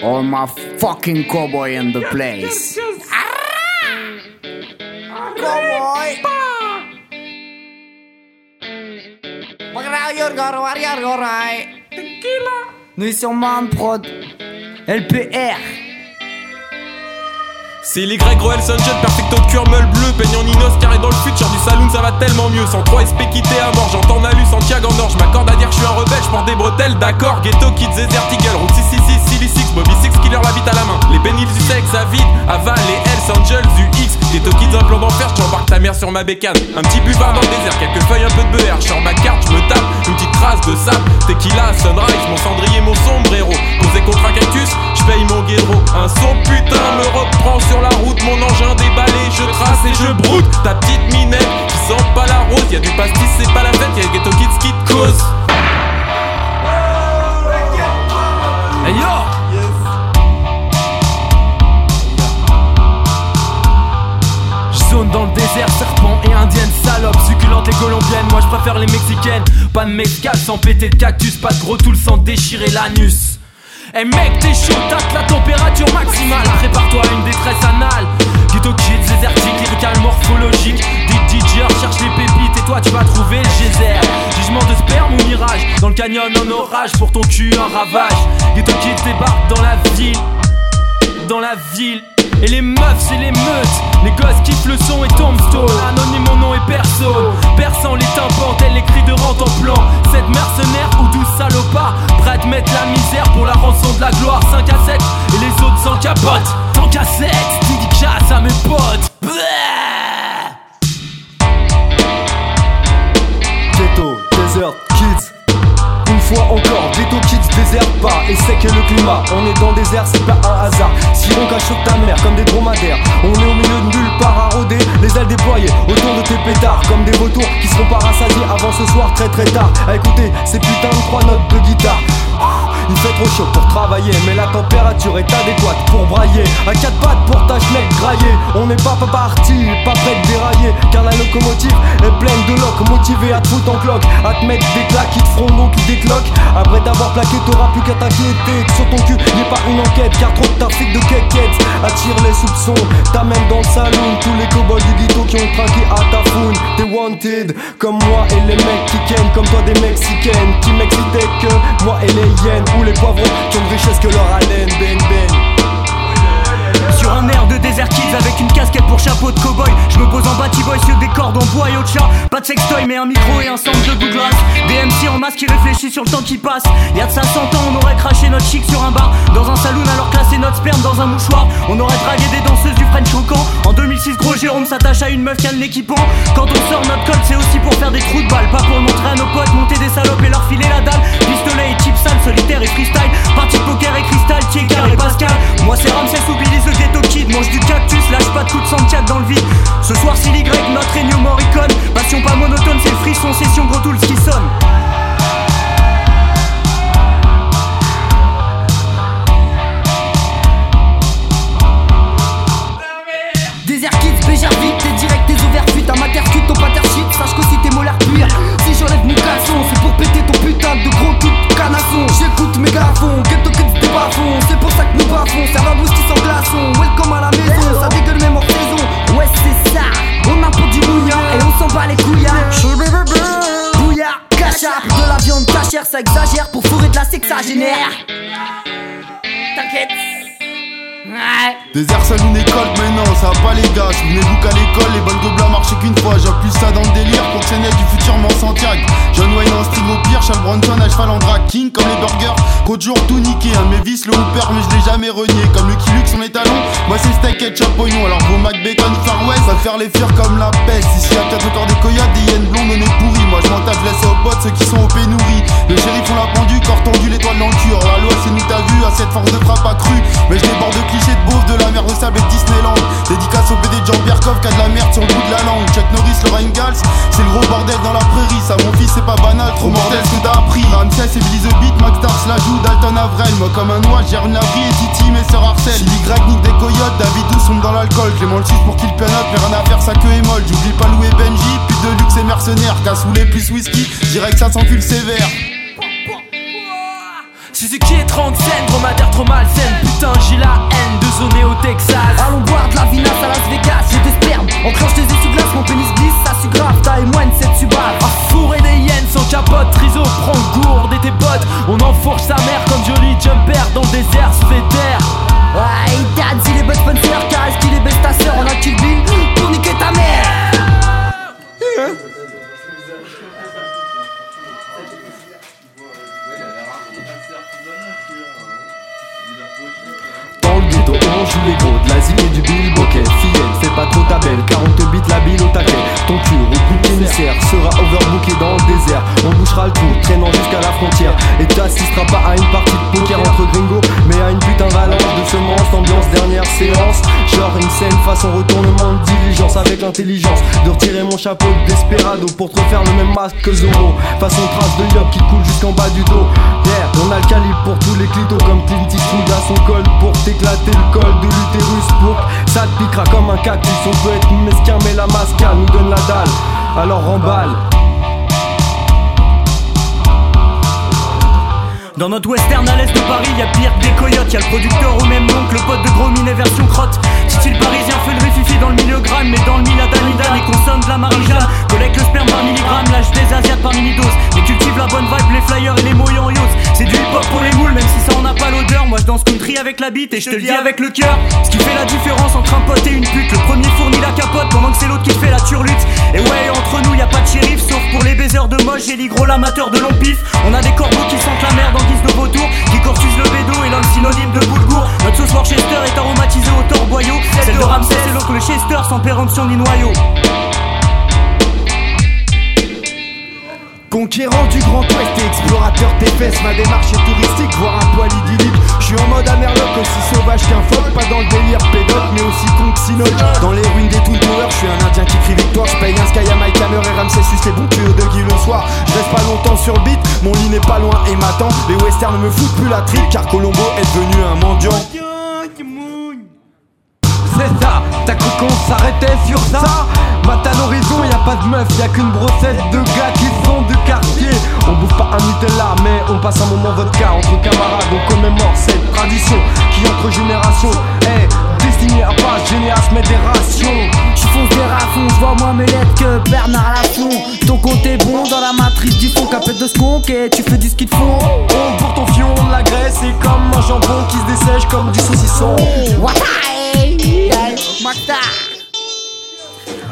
All my fucking cowboy in the place. Cowboy. Warrior, warrior, warrior. Tequila. Nous sommes Man Prod. LPR. C'est les Greg Roel Sunshine, perfecto cure meule bleu, peignant Ninos carré dans le futur du saloon, ça va tellement mieux. Sans 3 SP quitté à mort, j'entends Nalu, Santiago en or, je m'accorde à dire que je suis un rebelle, je porte des bretelles, d'accord. Ghetto Kids, Desert Eagle, route 666, Bobby Six, Killer la bite à la main. Les Benils du sexe, Avid, Aval, les Hells Angels du X. Ghetto Kids, un plan d'enfer, j'embarque ta mère sur ma bécane. Un petit buvard dans le désert, quelques feuilles, un peu de beurre. J'sors ma carte, je me tape, une petite trace de sable. Tequila, sunrise, mon cendrier, mon sombrero. Posé contre un cactus, j'paye mon guédro. Un son putain me reprend sur la route, mon engin déballé, je trace et je broute. Ta petite minette qui sent pas la rose, y a du pastis, c'est pas la fête, y'a Ghetto Kids qui te cause. Hey yo! Dans le désert, serpent et indienne, salope, succulente et colombienne. Moi je préfère les mexicaines. Pas de mezcal sans péter de cactus, pas de gros tool sans déchirer l'anus. Eh mec, t'es chaud, tape la température maximale. Prépare-toi une détresse anale. Ghetto kids, désertique, lyrical, morphologique. DJ cherche les pépites et toi tu vas trouver le geyser. Jugement de sperme ou mirage. Dans le canyon en orage, pour ton cul un ravage. Ghetto kids débarque dans la ville dans la ville. Et les meufs, c'est les meutes. Les gosses kiffent le son et tombstone. Anonyme, mon nom est perso. Perçant les tympans, les cris de rente en plan. Cette mercenaire ou douce salopard, prête mettre la misère pour la rançon de la gloire. 5 à 7 et les autres sans capote. Tant qu'à 7, tes pétards, comme des vautours qui seront pas rassasiés avant ce soir très très tard. À écouter ces putains de trois notes de guitare. Il fait trop chaud pour travailler, mais la température est adéquate pour brailler. À quatre pattes pour ta schneck grailler. On n'est pas, pas parti, pas prêt de dérailler. Car la locomotive est pleine de locs, motivé à te foutre en cloque. À te mettre des claques qui te feront l'eau qui décloquent. Après t'avoir plaqué, t'auras plus qu'à t'inquiéter. Sur ton cul, n'y pas une enquête, car trop de trafic de quéquettes attire les soupçons. T'amènes dans le salon tous les coboys du ghetto qui ont trinqué à ta foune. T'es wanted, comme moi et les mecs qui kennent, comme toi des mexicaines qui m'excitaient que moi et les hyènes les poivrons qui ont de richesse que leur haleine. Ben ben. Sur un air de désert kids avec une casquette pour chapeau de cowboy Je me pose en batty boy sur des cordes en bois et au chat Pas de sextoy mais un micro et un centre de Douglas Des MC en masque qui réfléchissent sur le temps qui passe Y'a de ça 100 ans on aurait craché notre chic sur un bar Dans un saloon alors classé notre dans un mouchoir. On aurait dragué des danseuses du French Cancan En 2006 gros Jérôme s'attache à une meuf qui a le Quand on sort notre code c'est aussi pour faire des trous de balles. Pas pour montrer à nos potes monter des salopes et leur filer la dalle. Pistolet et chip sale, solitaire et freestyle. Partie de poker et cristal, Tiegar et Pascal. Moi c'est Ramsès ou Billy the Ghetto Kid. Mange du cactus, lâche pas de de la viande cachère, ça exagère pour fourrer de la sexagénaire T'inquiète Ouais Désert saloon école, mais non, ça va pas les gars. Souvenez-vous qu'à l'école, les bonnes gobelins marchaient qu'une fois. J'appuie ça dans le délire, fonctionnel du futur m'en Santiago. John Wayne en style au pire, Charles Bronson à cheval en drag king, comme les burgers. Côte jour tout niqué, un de mes vis le hooper, mais je l'ai jamais renié. Comme le Kilux sur les talons, moi c'est steak et oignon. Alors vos Mac Bacon, Far West, va faire les fuir comme la peste. Ici y'a peut-être encore des coyotes, des hyènes blondes, on est pourris. Moi je m'en tape, laisse aux potes ceux qui sont au pénurie. Le shérif on l'a pendu, corps tendu, l'étoile dans le cul. La loi c'est nous t'as vu, à cette force de frappe accrue. Mais je déborde de de de dans la prairie, ça mon fils c'est pas banal, trop mortel ce que t'as appris. Ramsès et Blizz Beat, Max la joue, Dalton Avrel. Moi comme un oie, gère une abri et Titi mes sœurs harcèlent. Chili nique des coyotes, David tous sombre dans l'alcool. Clément le suce pour qu'il pénote, mais rien à faire, sa queue est molle. J'oublie pas louer Benji, plus de luxe et mercenaire Cassoulet plus whisky, direct ça s'encule sévère. Suzuki est 30 scènes, dromadaire trop malsaine. Putain j'ai la haine de zoner au Texas. Allons boire de la vinasse à Las Vegas, j'ai des spermes On clenche des essuie-glaces, mon pénis glisse, ça suit grave Taille moine, c'est fourche sa mère comme joli jumper dans le désert sous les terres. Ouais, dad, si les bonnes sponsors, caresse qui les baisse ta sœur, on a kill bill pour niquer ta mère. Dans le ghetto, on joue les gros, de l'Asie et du Bill Bokeh. Ta belle, car on te bite la bille au taquet. Ton cul, bout émissaire, sera overbooké dans le désert. On bouchera le tour, traînant jusqu'à la frontière. Et t'assisteras pas à une partie de poker entre gringos, séance. Genre une scène façon retournement de diligence avec l'intelligence de retirer mon chapeau de desperado pour te refaire le même masque que Zoro. Façon trace de yop qui coule jusqu'en bas du dos. Yeah, on a le calibre pour tous les clitos comme Clint Eastwood à son col pour t'éclater le col de l'utérus pour ça te piquera comme un cactus. On peut être mesquin mais la masca nous donne la dalle. Alors remballe. Dans notre western à l'est de Paris, y a pire que des coyotes. Y a le producteur au même nom que le pote de gros minet version crotte. Le parisien fait le rififi dans le milligramme, mais dans le miladanidan et consomme de la marie-jeanne. Collecte le sperme par milligramme, lâche des asiates par mini-dose. Mais cultive la bonne vibe, les flyers et les moyens en yos. C'est du hip-hop pour les moules, même si ça en a pas l'odeur. Moi je danse country avec la bite et je te le dis avec le cœur. Ce qui fait la différence entre un pote et une pute. Le premier fournit la capote pendant que c'est l'autre qui fait la turlute. Et ouais, entre nous y a pas de shérif, sauf pour les les gros l'amateur de long pif. On a des corbeaux qui sentent la merde en guise de vautour, qui corsuse le bédo et l'homme synonyme de boulgour. Notre sauce Worcester est aromatisée au torboyau. Celle de Ramsès et l'autre le Chester sans péremption ni noyau. Conquérant du Grand Ouest et explorateur des fesses, ma démarche est touristique, voire un poil idyllique. Je suis en mode Amerloc, aussi sauvage qu'un phoque, pas dans le délire pédote, mais aussi con que Sinoc. Dans les ruines des Tool Towers, je suis un indien qui crie victoire. Je paye un Sky à Mike Hammer et Ramsès suce les bons tuyaux de Guy le soir. Je reste pas longtemps sur le beat, mon lit n'est pas loin et m'attend. Les westerns me foutent plus la tripe, car Colombo est devenu un mendiant. C'est ça, t'as cru qu'on s'arrêtait sur ça? Matin à l'horizon, y a pas de meuf, y a qu'une brossette de gars qui. On bouffe pas un Nutella, mais on passe un moment vodka entre camarades. On commémore cette tradition qui entre générations est destinée à pas gêner, à se mettre des rations. Je fonce des rafons, je vois moins mes lettres que Bernard Lafont. Ton côté bon dans la matrice du fond, capette de skunk et tu fais du ski de fond. On pour ton fion, la graisse est comme un jambon qui se dessèche comme du saucisson.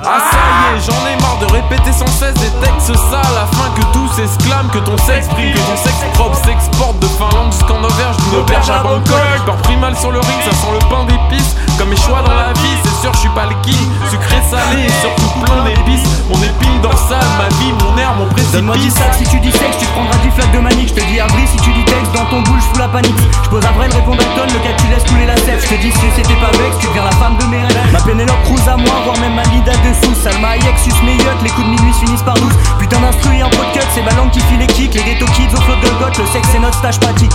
Ah ça y est, j'en ai marre de répéter sans cesse des textes sales afin que tout s'exclame, que ton sexe brille, que ton sexe propre s'exporte de Finlande jusqu'en Auvergne, d'une auberge à Bangkok. Peur pris mal sur le ring, ça sent le pain d'épices. Comme mes choix dans la vie, c'est sûr, je suis pas le king. Sucré, salé et surtout plein d'épices. Mon épine dorsale, ma vie, mon air, mon Donne-moi 10 précipice. sacs si tu dis sexe, tu te prendras 10 flaques de manique. Je te dis abri si tu dis texte, dans ton boule, je fous la panique. Je pose vrai, le répond Dalton, le cas tu laisses couler la sève. Je te dis si c'était pas vex, tu deviens la femme de mes rêves. Ma Pénélope Cruz à moi, voire même ma Lida dessous. Salma Hayek, sus les coups de minuit se finissent par 12. Putain d'instru et un pot de cut, c'est ma langue qui file les kicks. Les ghetto kids au flot de Golgoth, le sexe c'est notre stage pratique.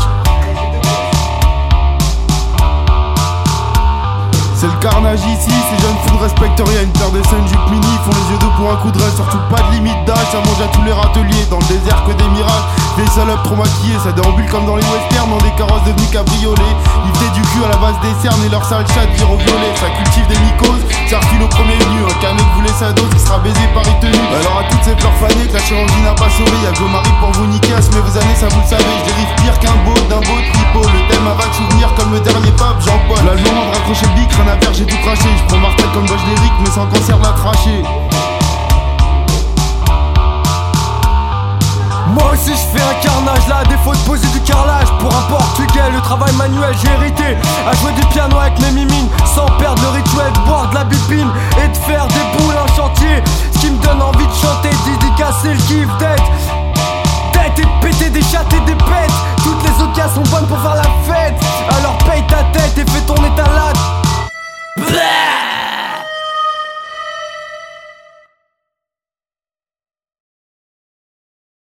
C'est le carnage ici, ces jeunes fous ne respectent rien Une paire de scènes jupe mini, font les yeux doux pour un coup de rêve Surtout pas de limite d'âge, ça mange à tous les râteliers Dans le désert que des mirages, des salopes trop Ça déambule comme dans les westerns, dans des carrosses devenus cabriolets Ils faisaient du cul à la base des cernes et leur sale chat vire au violet Ça cultive des mycoses, ça refile au premier venu. Un mec voulait sa dose, qui sera baisé par tenue Alors à toutes ces fleurs fanées que la chirurgie n'a pas sauvé Y'a que Marie pour vous niquer, à vos années ça vous le savez Je dérive pire qu'un beau, d'un beau tripot. Le thème a vague souvenir comme le dernier pape Jean-Paul. Là le raccrocher bic, rien à faire j'ai tout craché. Je prends Martel comme j'ai hérité à jouer du piano avec mes mimines Sans perdre le rituel de boire de la bipine Et de faire des boules en chantier. Ce qui me donne envie de chanter, dédicacer le kiff d'être D'être et de péter des chattes et des bêtes. Toutes les occasions sont bonnes pour faire la